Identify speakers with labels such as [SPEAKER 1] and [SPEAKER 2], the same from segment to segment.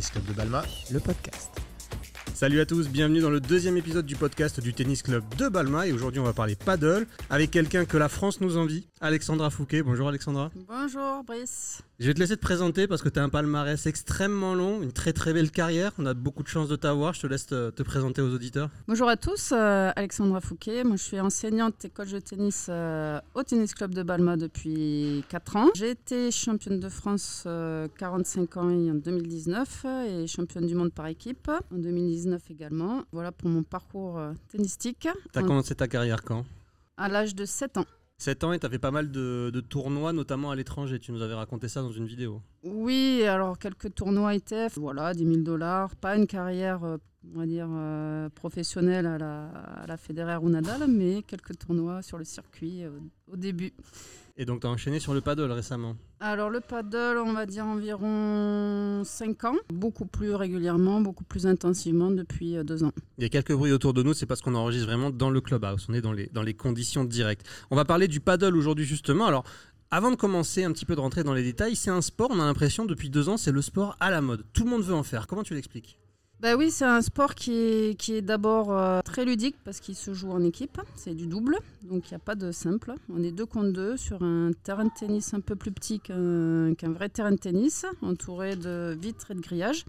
[SPEAKER 1] Tennis Club de Balma, le podcast.
[SPEAKER 2] Salut à tous, bienvenue dans le deuxième épisode du podcast du Tennis Club de Balma et aujourd'hui on va parler paddle avec quelqu'un que la France nous envie, Alexandra Fouquet. Bonjour Alexandra.
[SPEAKER 3] Bonjour Brice.
[SPEAKER 2] Je vais te laisser te présenter parce que tu as un palmarès extrêmement long, une très très belle carrière. On a beaucoup de chance de t'avoir. Je te laisse te, te présenter aux auditeurs.
[SPEAKER 3] Bonjour à tous, euh, Alexandra Fouquet. Moi je suis enseignante et coach de tennis euh, au Tennis Club de Balma depuis 4 ans. J'ai été championne de France euh, 45 ans en 2019 et championne du monde par équipe en 2019 également. Voilà pour mon parcours euh, tennistique.
[SPEAKER 2] Tu as
[SPEAKER 3] En-
[SPEAKER 2] commencé ta carrière quand?
[SPEAKER 3] À l'âge de 7 ans.
[SPEAKER 2] 7 ans et tu as fait pas mal de, tournois, notamment à l'étranger. Tu nous avais raconté ça dans une vidéo.
[SPEAKER 3] Oui, alors quelques tournois ITF, voilà, 10 000 dollars. Pas une carrière, euh, on va dire, euh, professionnelle à la, à la Federer ou Nadal, mais quelques tournois sur le circuit euh, au début.
[SPEAKER 2] Et donc tu as enchaîné sur le paddle récemment.
[SPEAKER 3] Alors le paddle, on va dire environ 5 ans, beaucoup plus régulièrement, beaucoup plus intensivement depuis 2 ans.
[SPEAKER 2] Il y a quelques bruits autour de nous, c'est parce qu'on enregistre vraiment dans le clubhouse, on est dans les, dans les conditions directes. On va parler du paddle aujourd'hui justement. Alors, avant de commencer un petit peu de rentrer dans les détails, c'est un sport, on a l'impression depuis deux ans, c'est le sport à la mode. Tout le monde veut en faire. Comment tu l'expliques?
[SPEAKER 3] Bah oui, c'est un sport qui est, qui est d'abord euh, très ludique parce qu'il se joue en équipe, c'est du double, donc il n'y a pas de simple. On est deux contre deux sur un terrain de tennis un peu plus petit qu'un qu'un vrai terrain de tennis, entouré de vitres et de grillages.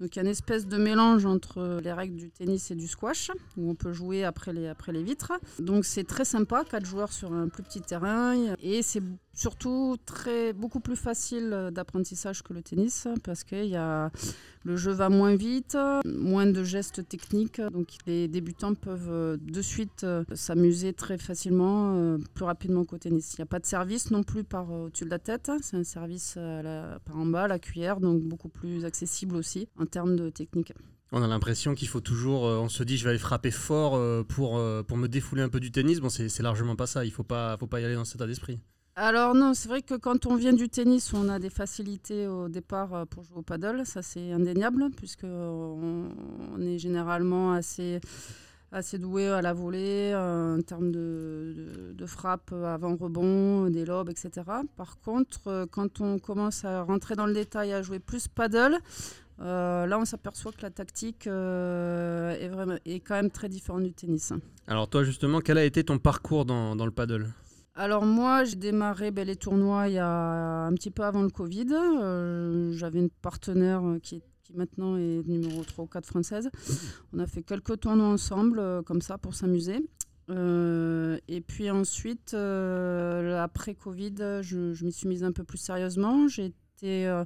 [SPEAKER 3] Donc il y a une espèce de mélange entre les règles du tennis et du squash, où on peut jouer après les, après les vitres. Donc c'est très sympa, quatre joueurs sur un plus petit terrain, et c'est surtout très, beaucoup plus facile d'apprentissage que le tennis, parce que y a, le jeu va moins vite, moins de gestes techniques, donc les débutants peuvent euh, de suite euh, s'amuser très facilement, euh, plus rapidement qu'au tennis. Il n'y a pas de service non plus par euh, au-dessus de la tête, c'est un service la- par en bas, la cuillère, donc beaucoup plus accessible aussi en termes de technique.
[SPEAKER 2] On a l'impression qu'il faut toujours, euh, on se dit je vais aller frapper fort euh, pour, euh, pour me défouler un peu du tennis. Bon, c'est largement pas ça, il faut pas, faut pas y aller dans cet état d'esprit.
[SPEAKER 3] Alors non, c'est vrai que quand on vient du tennis, on a des facilités au départ euh, pour jouer au paddle, ça c'est indéniable, puisque on, on est généralement assez, assez doué à la volée euh, en termes de, frappe avant rebond, des lobes, etc. Par contre, euh, quand on commence à rentrer dans le détail, à jouer plus paddle, euh, là on s'aperçoit que la tactique euh, est, vraiment, est quand même très différente du tennis.
[SPEAKER 2] Alors toi justement, quel a été ton parcours dans, dans le paddle?
[SPEAKER 3] Alors moi, j'ai démarré les tournois il y a un petit peu avant le Covid. Euh, J'avais une partenaire euh, qui, maintenant est numéro 3 ou 4 française. On a fait quelques tournois ensemble, euh, comme ça, pour s'amuser. Et puis ensuite, après Covid, je, m'y suis mise un peu plus sérieusement. J'ai été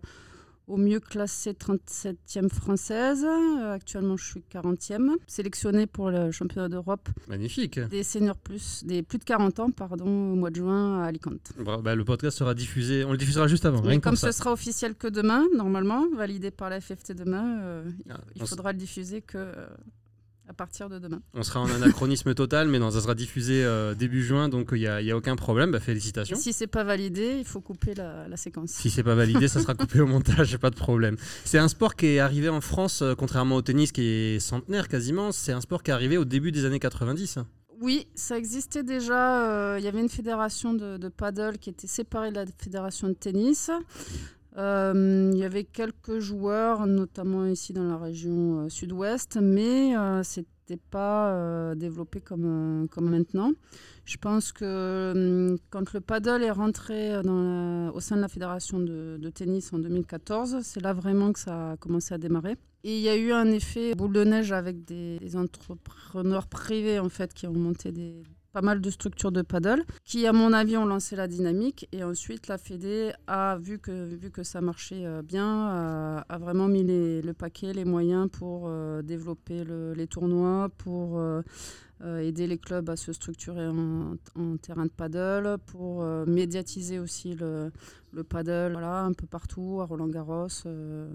[SPEAKER 3] au mieux classée 37e française. Euh, actuellement, je suis 40e. Sélectionnée pour le championnat d'Europe
[SPEAKER 2] Magnifique.
[SPEAKER 3] des seniors plus, des plus de 40 ans, pardon, au mois de juin à Alicante.
[SPEAKER 2] Bah, bah, le podcast sera diffusé, on le diffusera juste avant. Rien
[SPEAKER 3] comme
[SPEAKER 2] ça.
[SPEAKER 3] ce sera officiel que demain, normalement, validé par la FFT demain, euh, il-
[SPEAKER 2] Ah,
[SPEAKER 3] il faudra le diffuser que euh, à partir de demain.
[SPEAKER 2] On sera en anachronisme total, mais non, ça sera diffusé euh, début juin, donc il n'y a, y a aucun problème. Bah,
[SPEAKER 3] Et
[SPEAKER 2] félicitations.
[SPEAKER 3] si c'est pas validé, il faut couper la, la séquence.
[SPEAKER 2] Si c'est pas validé, ça sera coupé au montage, pas de problème. C'est un sport qui est arrivé en France, euh, contrairement au tennis qui est centenaire quasiment, c'est un sport qui est arrivé au début des années 90.
[SPEAKER 3] Oui, ça existait déjà. euh, Il y avait une fédération de, de paddle qui était séparée de la fédération de tennis. Euh, Il y avait quelques joueurs, notamment ici dans la région euh, sud-ouest, mais euh, c'était pas euh, développé comme, comme maintenant. Je pense que hum, quand le paddle est rentré au sein de la fédération de, de tennis en 2014, c'est là vraiment que ça a commencé à démarrer. Et il y a eu un effet boule de neige avec des, des entrepreneurs privés en fait qui ont monté des, pas mal de structures de paddle qui, à mon avis, ont lancé la dynamique. Et ensuite, la Fédé a vu que, vu que ça marchait euh, bien, a, a vraiment mis les- le paquet, les moyens pour euh, développer le- les tournois, pour euh, euh, aider les clubs à se structurer en, terrain de paddle, pour euh, médiatiser aussi le, le paddle voilà, un peu partout, à Roland-Garros. euh,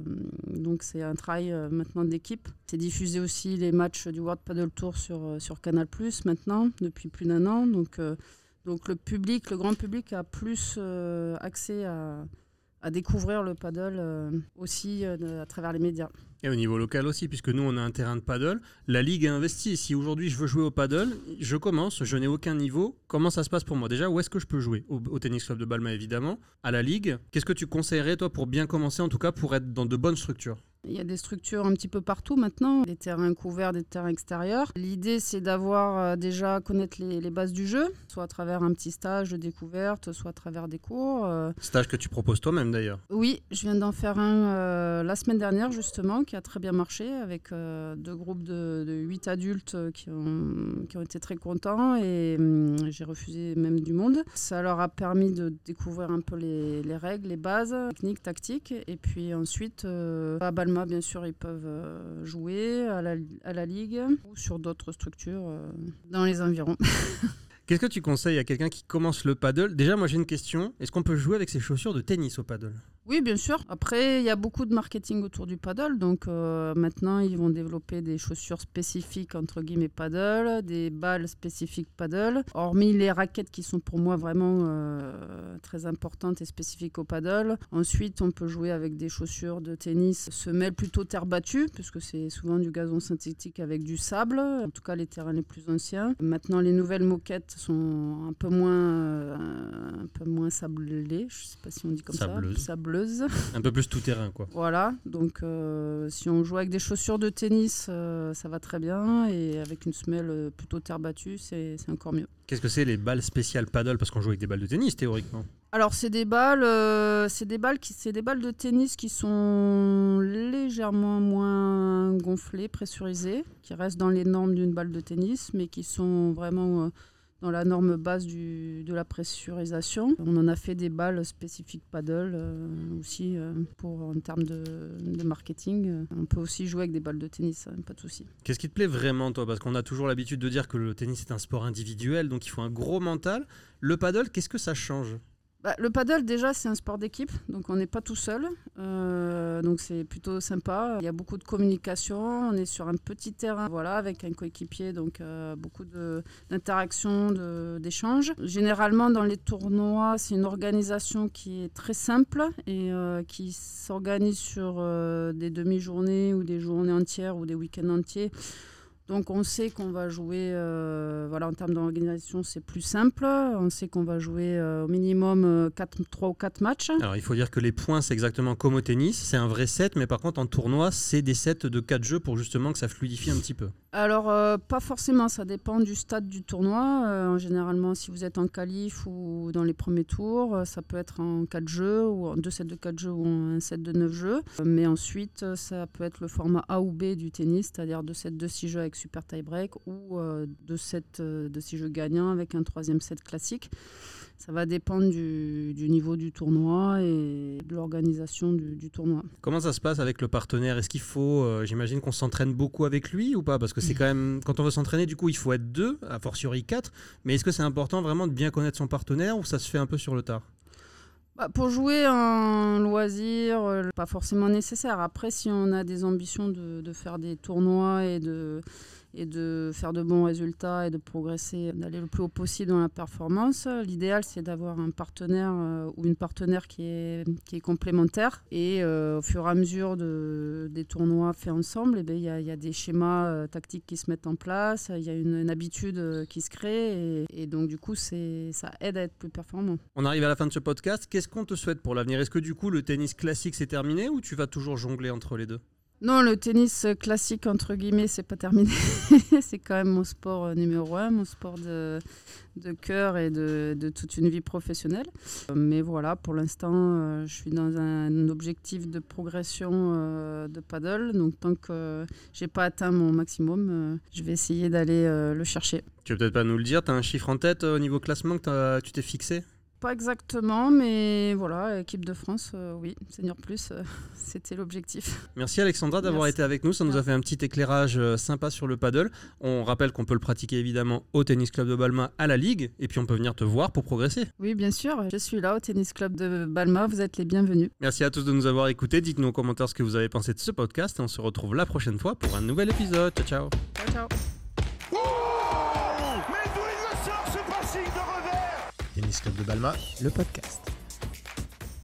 [SPEAKER 3] donc c'est un travail euh, maintenant d'équipe. C'est diffusé aussi les matchs du World Paddle Tour sur, euh, sur Canal maintenant, depuis plus d'un an. Donc, euh, donc le public, le grand public a plus euh, accès à, à découvrir le paddle euh, aussi euh, à travers les médias.
[SPEAKER 2] Et au niveau local aussi, puisque nous, on a un terrain de paddle. La Ligue a investi. Si aujourd'hui je veux jouer au paddle, je commence, je n'ai aucun niveau. Comment ça se passe pour moi? Déjà, où est-ce que je peux jouer? Au, au Tennis Club de Balma, évidemment. À la Ligue. Qu'est-ce que tu conseillerais, toi, pour bien commencer, en tout cas, pour être dans de bonnes structures?
[SPEAKER 3] Il y a des structures un petit peu partout maintenant, des terrains couverts, des terrains extérieurs. L'idée, c'est d'avoir euh, déjà connaître les, bases du jeu, soit à travers un petit stage de découverte, soit à travers des cours. Euh.
[SPEAKER 2] Stage que tu proposes toi-même d'ailleurs
[SPEAKER 3] Oui, je viens d'en faire un la semaine dernière justement, qui a très bien marché, avec deux groupes de, de 8 adultes qui ont, qui ont été très contents et hum, j'ai refusé même du monde. Ça leur a permis de découvrir un peu les, les règles, les bases, techniques, tactiques. Et puis ensuite, euh, à Bien sûr, ils peuvent euh, jouer à la, à la Ligue ou sur d'autres structures euh, dans les environs.
[SPEAKER 2] Qu'est-ce que tu conseilles à quelqu'un qui commence le paddle? Déjà, moi j'ai une question. Est-ce qu'on peut jouer avec ses chaussures de tennis au paddle?
[SPEAKER 3] Oui, bien sûr. Après, il y a beaucoup de marketing autour du paddle. Donc euh, maintenant, ils vont développer des chaussures spécifiques, entre guillemets, paddle, des balles spécifiques paddle. Hormis les raquettes qui sont pour moi vraiment euh, très importantes et spécifiques au paddle. Ensuite, on peut jouer avec des chaussures de tennis semelles plutôt terre battue, puisque c'est souvent du gazon synthétique avec du sable. En tout cas, les terrains les plus anciens. Maintenant, les nouvelles moquettes sont un peu moins, euh, un peu moins sablées. Je ne sais pas si on dit comme
[SPEAKER 2] ça. Un peu plus tout terrain, quoi.
[SPEAKER 3] Voilà, donc euh, si on joue avec des chaussures de tennis, euh, ça va très bien, et avec une semelle euh, plutôt terre battue, c'est encore mieux.
[SPEAKER 2] Qu'est-ce que c'est les balles spéciales paddle? Parce qu'on joue avec des balles de tennis, théoriquement.
[SPEAKER 3] Alors c'est des balles, c'est des balles qui, c'est des balles de tennis qui sont légèrement moins gonflées, pressurisées, qui restent dans les normes d'une balle de tennis, mais qui sont vraiment dans la norme base du, de la pressurisation. On en a fait des balles spécifiques paddle euh, aussi euh, pour en termes de, marketing. On peut aussi jouer avec des balles de tennis, hein, pas de souci.
[SPEAKER 2] Qu'est-ce qui te plaît vraiment toi? Parce qu'on a toujours l'habitude de dire que le tennis est un sport individuel, donc il faut un gros mental. Le paddle, qu'est-ce que ça change?
[SPEAKER 3] Bah, le paddle, déjà, c'est un sport d'équipe, donc on n'est pas tout seul. Euh, donc c'est plutôt sympa. Il y a beaucoup de communication. On est sur un petit terrain, voilà, avec un coéquipier, donc euh, beaucoup d'interactions, d'échanges. Généralement, dans les tournois, c'est une organisation qui est très simple et euh, qui s'organise sur des demi-journées ou des journées entières ou des week-ends entiers. Donc on sait qu'on va jouer, euh, voilà, en termes d'organisation, c'est plus simple. On sait qu'on va jouer euh, au minimum 4, euh, 3 ou 4 matchs.
[SPEAKER 2] Alors il faut dire que les points, c'est exactement comme au tennis. C'est un vrai set, mais par contre en tournoi, c'est des sets de 4 jeux pour justement que ça fluidifie un petit peu.
[SPEAKER 3] Alors pas forcément, ça dépend du stade du tournoi. généralement, si vous êtes en qualif ou dans les premiers tours, ça peut être en 4 jeux, ou en 2 sets de 4 jeux ou en un set de 9 jeux. Mais ensuite, ça peut être le format A ou B du tennis, c'est-à-dire 2 sets de 6 jeux avec super tie-break ou euh, de, cette, euh, de ces jeux gagnants avec un troisième set classique. Ça va dépendre du, niveau du tournoi et de l'organisation du, tournoi.
[SPEAKER 2] Comment ça se passe avec le partenaire? Est-ce qu'il faut, euh, j'imagine qu'on s'entraîne beaucoup avec lui ou pas? Parce que c'est quand même, quand on veut s'entraîner, du coup, il faut être deux, a fortiori quatre. Mais est-ce que c'est important vraiment de bien connaître son partenaire ou ça se fait un peu sur le tard?
[SPEAKER 3] Pour jouer un loisir, pas forcément nécessaire. Après, si on a des ambitions de faire des tournois et de, et de faire de bons résultats et de progresser, d'aller le plus haut possible dans la performance. L'idéal, c'est d'avoir un partenaire euh, ou une partenaire qui est, qui est complémentaire. Et euh, au fur et à mesure de, des tournois faits ensemble, eh ben, il y, y, a des schémas euh, tactiques qui se mettent en place, il y a une, habitude qui se crée. Et, et donc, du coup, ça aide à être plus performant.
[SPEAKER 2] On arrive à la fin de ce podcast. Qu'est-ce qu'on te souhaite pour l'avenir? Est-ce que du coup, le tennis classique, c'est terminé ou tu vas toujours jongler entre les deux?
[SPEAKER 3] Non, le tennis classique, entre guillemets, c'est pas terminé. c'est quand même mon sport euh, numéro un, mon sport de, cœur et de, toute une vie professionnelle. Mais voilà, pour l'instant, euh, je suis dans un objectif de progression euh, de paddle. Donc, tant que j'ai pas atteint mon maximum, je vais essayer d'aller le chercher.
[SPEAKER 2] Tu veux peut-être pas nous le dire Tu as un chiffre en tête au niveau classement que tu t'es fixé?
[SPEAKER 3] Pas exactement, mais voilà, équipe de France, euh, oui, Senior Plus, euh, c'était l'objectif.
[SPEAKER 2] Merci Alexandra d'avoir été avec nous, ça nous a fait un petit éclairage euh, sympa sur le paddle. On rappelle qu'on peut le pratiquer évidemment au Tennis Club de Balma à la Ligue, et puis on peut venir te voir pour progresser.
[SPEAKER 3] Oui, bien sûr, je suis là au Tennis Club de Balma, vous êtes les bienvenus.
[SPEAKER 2] Merci à tous de nous avoir écoutés, dites-nous en commentaire ce que vous avez pensé de ce podcast, et on se retrouve la prochaine fois pour un nouvel épisode. Ciao, ciao.
[SPEAKER 3] Ciao, ciao.
[SPEAKER 1] Tennis de Balma, le podcast.